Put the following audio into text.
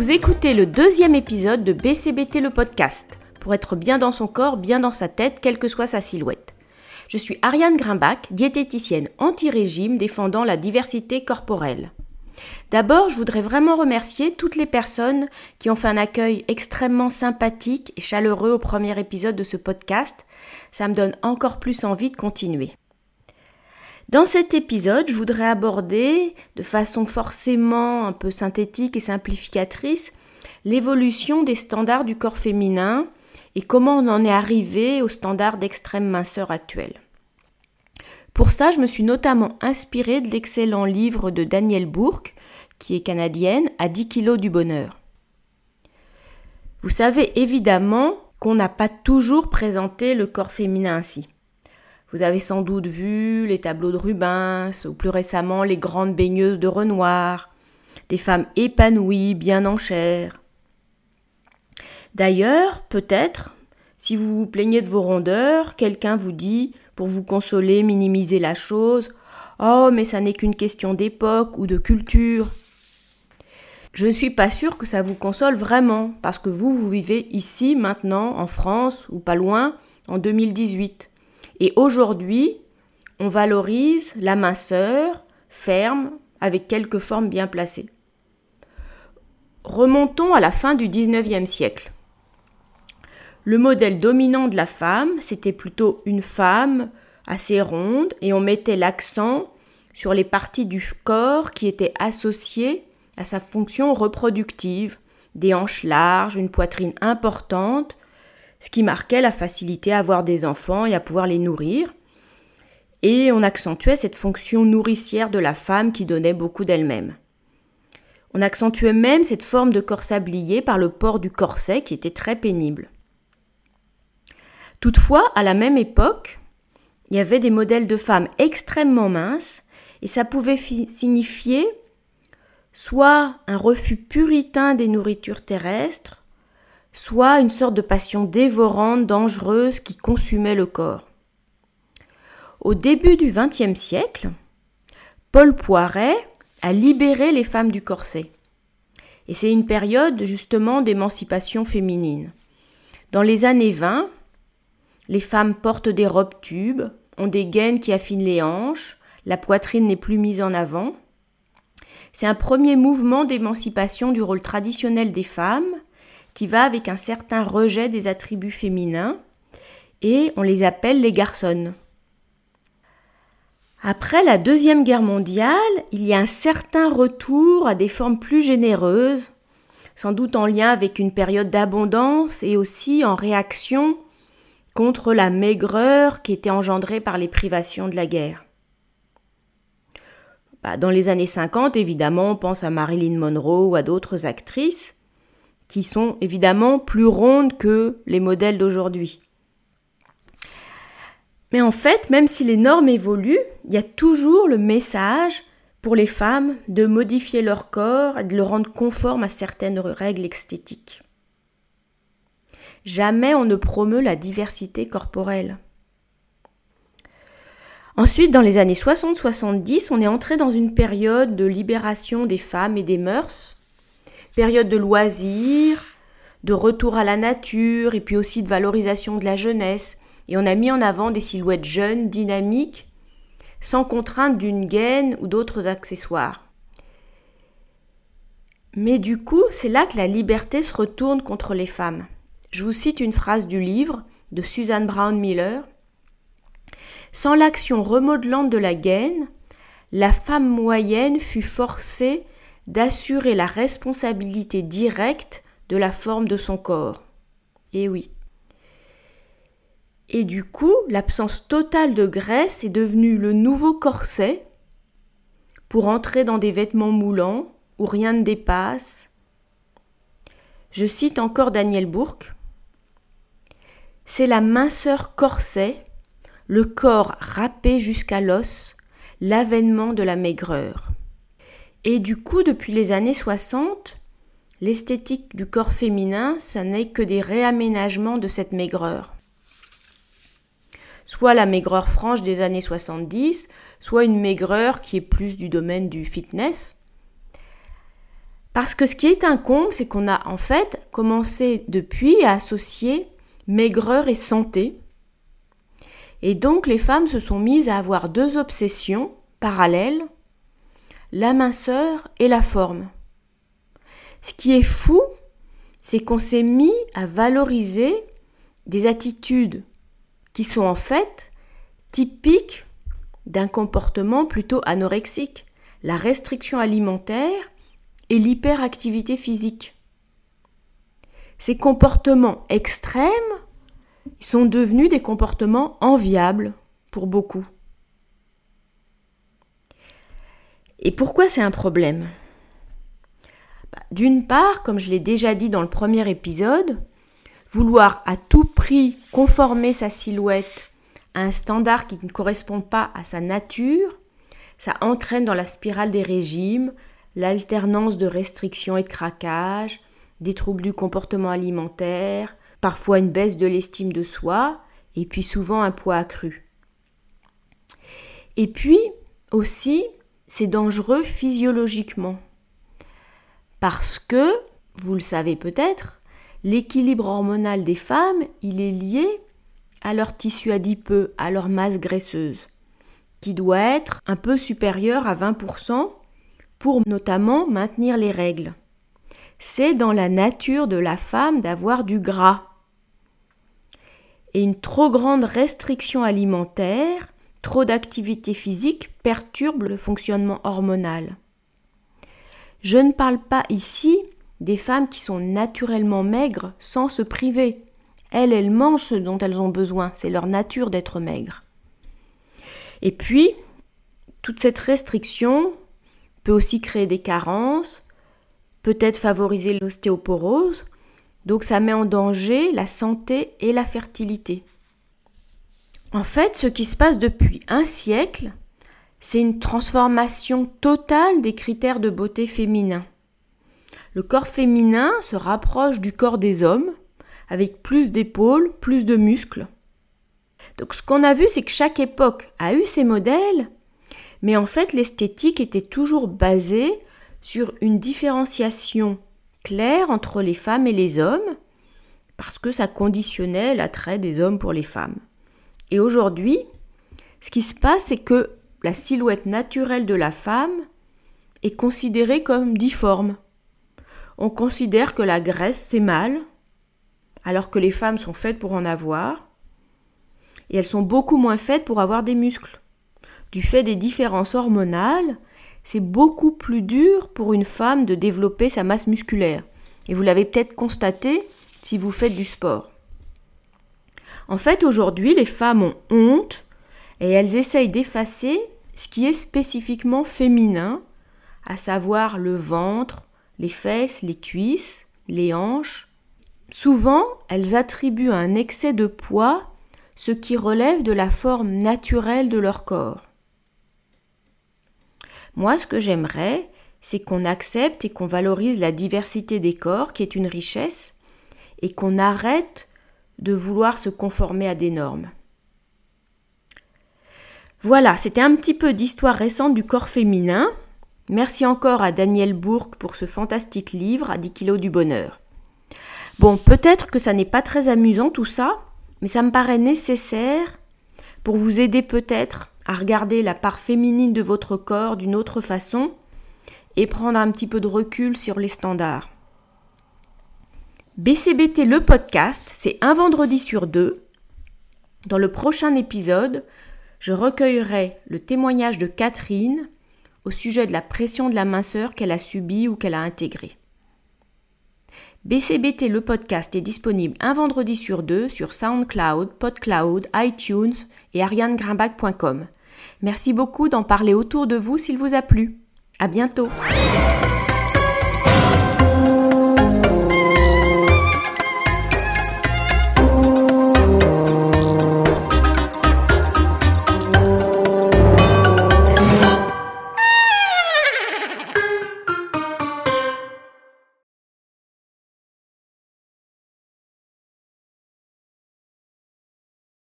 Vous écoutez le deuxième épisode de BCBT le podcast, pour être bien dans son corps, bien dans sa tête, quelle que soit sa silhouette. Je suis Ariane Grimbach, diététicienne anti-régime défendant la diversité corporelle. D'abord, je voudrais vraiment remercier toutes les personnes qui ont fait un accueil extrêmement sympathique et chaleureux au premier épisode de ce podcast. Ça me donne encore plus envie de continuer. Dans cet épisode, je voudrais aborder, de façon forcément un peu synthétique et simplificatrice, l'évolution des standards du corps féminin et comment on en est arrivé aux standards d'extrême minceur actuels. Pour ça, je me suis notamment inspirée de l'excellent livre de Danielle Bourque, qui est canadienne, à 10 kilos du bonheur. Vous savez évidemment qu'on n'a pas toujours présenté le corps féminin ainsi. Vous avez sans doute vu les tableaux de Rubens ou plus récemment les grandes baigneuses de Renoir, des femmes épanouies, bien en chair. D'ailleurs, peut-être, si vous vous plaignez de vos rondeurs, quelqu'un vous dit, pour vous consoler, minimiser la chose, Oh, mais ça n'est qu'une question d'époque ou de culture. Je ne suis pas sûre que ça vous console vraiment, parce que vous, vous vivez ici, maintenant, en France, ou pas loin, en 2018. Et aujourd'hui, on valorise la minceur, ferme, avec quelques formes bien placées. Remontons à la fin du XIXe siècle. Le modèle dominant de la femme, c'était plutôt une femme assez ronde et on mettait l'accent sur les parties du corps qui étaient associées à sa fonction reproductive, des hanches larges, une poitrine importante, ce qui marquait la facilité à avoir des enfants et à pouvoir les nourrir. Et on accentuait cette fonction nourricière de la femme qui donnait beaucoup d'elle-même. On accentuait même cette forme de corps sablier par le port du corset qui était très pénible. Toutefois, à la même époque, il y avait des modèles de femmes extrêmement minces et ça pouvait signifier soit un refus puritain des nourritures terrestres, soit une sorte de passion dévorante, dangereuse qui consumait le corps. Au début du XXe siècle, Paul Poiret a libéré les femmes du corset. Et c'est une période justement d'émancipation féminine. Dans les années 20, les femmes portent des robes tubes, ont des gaines qui affinent les hanches, la poitrine n'est plus mise en avant. C'est un premier mouvement d'émancipation du rôle traditionnel des femmes qui va avec un certain rejet des attributs féminins, et on les appelle les garçons. Après la Deuxième Guerre mondiale, il y a un certain retour à des formes plus généreuses, sans doute en lien avec une période d'abondance et aussi en réaction contre la maigreur qui était engendrée par les privations de la guerre. Bah, dans les années 50, évidemment, on pense à Marilyn Monroe ou à d'autres actrices, qui sont évidemment plus rondes que les modèles d'aujourd'hui. Mais en fait, même si les normes évoluent, il y a toujours le message pour les femmes de modifier leur corps et de le rendre conforme à certaines règles esthétiques. Jamais on ne promeut la diversité corporelle. Ensuite, dans les années 60-70, on est entré dans une période de libération des femmes et des mœurs période de loisirs, de retour à la nature et puis aussi de valorisation de la jeunesse. Et on a mis en avant des silhouettes jeunes, dynamiques, sans contrainte d'une gaine ou d'autres accessoires. Mais du coup, c'est là que la liberté se retourne contre les femmes. Je vous cite une phrase du livre de Suzanne Brown Miller. Sans l'action remodelante de la gaine, la femme moyenne fut forcée d'assurer la responsabilité directe de la forme de son corps. Et oui. Et du coup, l'absence totale de graisse est devenue le nouveau corset pour entrer dans des vêtements moulants où rien ne dépasse. Je cite encore Daniel Bourque. C'est la minceur corset, le corps râpé jusqu'à l'os, l'avènement de la maigreur. Et du coup, depuis les années 60, l'esthétique du corps féminin, ça n'est que des réaménagements de cette maigreur. Soit la maigreur franche des années 70, soit une maigreur qui est plus du domaine du fitness. Parce que ce qui est incombe, c'est qu'on a en fait commencé depuis à associer maigreur et santé. Et donc les femmes se sont mises à avoir deux obsessions parallèles, la minceur et la forme. Ce qui est fou, c'est qu'on s'est mis à valoriser des attitudes qui sont en fait typiques d'un comportement plutôt anorexique, la restriction alimentaire et l'hyperactivité physique. Ces comportements extrêmes sont devenus des comportements enviables pour beaucoup. Et pourquoi c'est un problème? Bah, D'une part, comme je l'ai déjà dit dans le premier épisode, vouloir à tout prix conformer sa silhouette à un standard qui ne correspond pas à sa nature, ça entraîne dans la spirale des régimes l'alternance de restrictions et de craquages, des troubles du comportement alimentaire, parfois une baisse de l'estime de soi, et puis souvent un poids accru. Et puis aussi, c'est dangereux physiologiquement. Parce que, vous le savez peut-être, l'équilibre hormonal des femmes, il est lié à leur tissu adipeux, à leur masse graisseuse, qui doit être un peu supérieure à 20% pour notamment maintenir les règles. C'est dans la nature de la femme d'avoir du gras. Et une trop grande restriction alimentaire, trop d'activité physique perturbe le fonctionnement hormonal. Je ne parle pas ici des femmes qui sont naturellement maigres sans se priver. Elles, elles mangent ce dont elles ont besoin, c'est leur nature d'être maigres. Et puis, toute cette restriction peut aussi créer des carences, peut-être favoriser l'ostéoporose, donc ça met en danger la santé et la fertilité. En fait, ce qui se passe depuis un siècle, c'est une transformation totale des critères de beauté féminin. Le corps féminin se rapproche du corps des hommes, avec plus d'épaules, plus de muscles. Donc ce qu'on a vu, c'est que chaque époque a eu ses modèles, mais en fait l'esthétique était toujours basée sur une différenciation claire entre les femmes et les hommes, parce que ça conditionnait l'attrait des hommes pour les femmes. Et aujourd'hui, ce qui se passe, c'est que la silhouette naturelle de la femme est considérée comme difforme. On considère que la graisse, c'est mal, alors que les femmes sont faites pour en avoir, et elles sont beaucoup moins faites pour avoir des muscles. Du fait des différences hormonales, c'est beaucoup plus dur pour une femme de développer sa masse musculaire. Et vous l'avez peut-être constaté si vous faites du sport. En fait, aujourd'hui, les femmes ont honte et elles essayent d'effacer ce qui est spécifiquement féminin, à savoir le ventre, les fesses, les cuisses, les hanches. Souvent, elles attribuent un excès de poids ce qui relève de la forme naturelle de leur corps. Moi, ce que j'aimerais, c'est qu'on accepte et qu'on valorise la diversité des corps, qui est une richesse, et qu'on arrête de vouloir se conformer à des normes. Voilà, c'était un petit peu d'histoire récente du corps féminin. Merci encore à Daniel Bourque pour ce fantastique livre à 10 kilos du bonheur. Bon, peut-être que ça n'est pas très amusant tout ça, mais ça me paraît nécessaire pour vous aider peut-être à regarder la part féminine de votre corps d'une autre façon et prendre un petit peu de recul sur les standards. BCBT le podcast, c'est un vendredi sur deux. Dans le prochain épisode, je recueillerai le témoignage de Catherine au sujet de la pression de la minceur qu'elle a subie ou qu'elle a intégrée. BCBT le podcast est disponible un vendredi sur deux sur SoundCloud, PodCloud, iTunes et arianegrimbach.com. Merci beaucoup d'en parler autour de vous s'il vous a plu. À bientôt!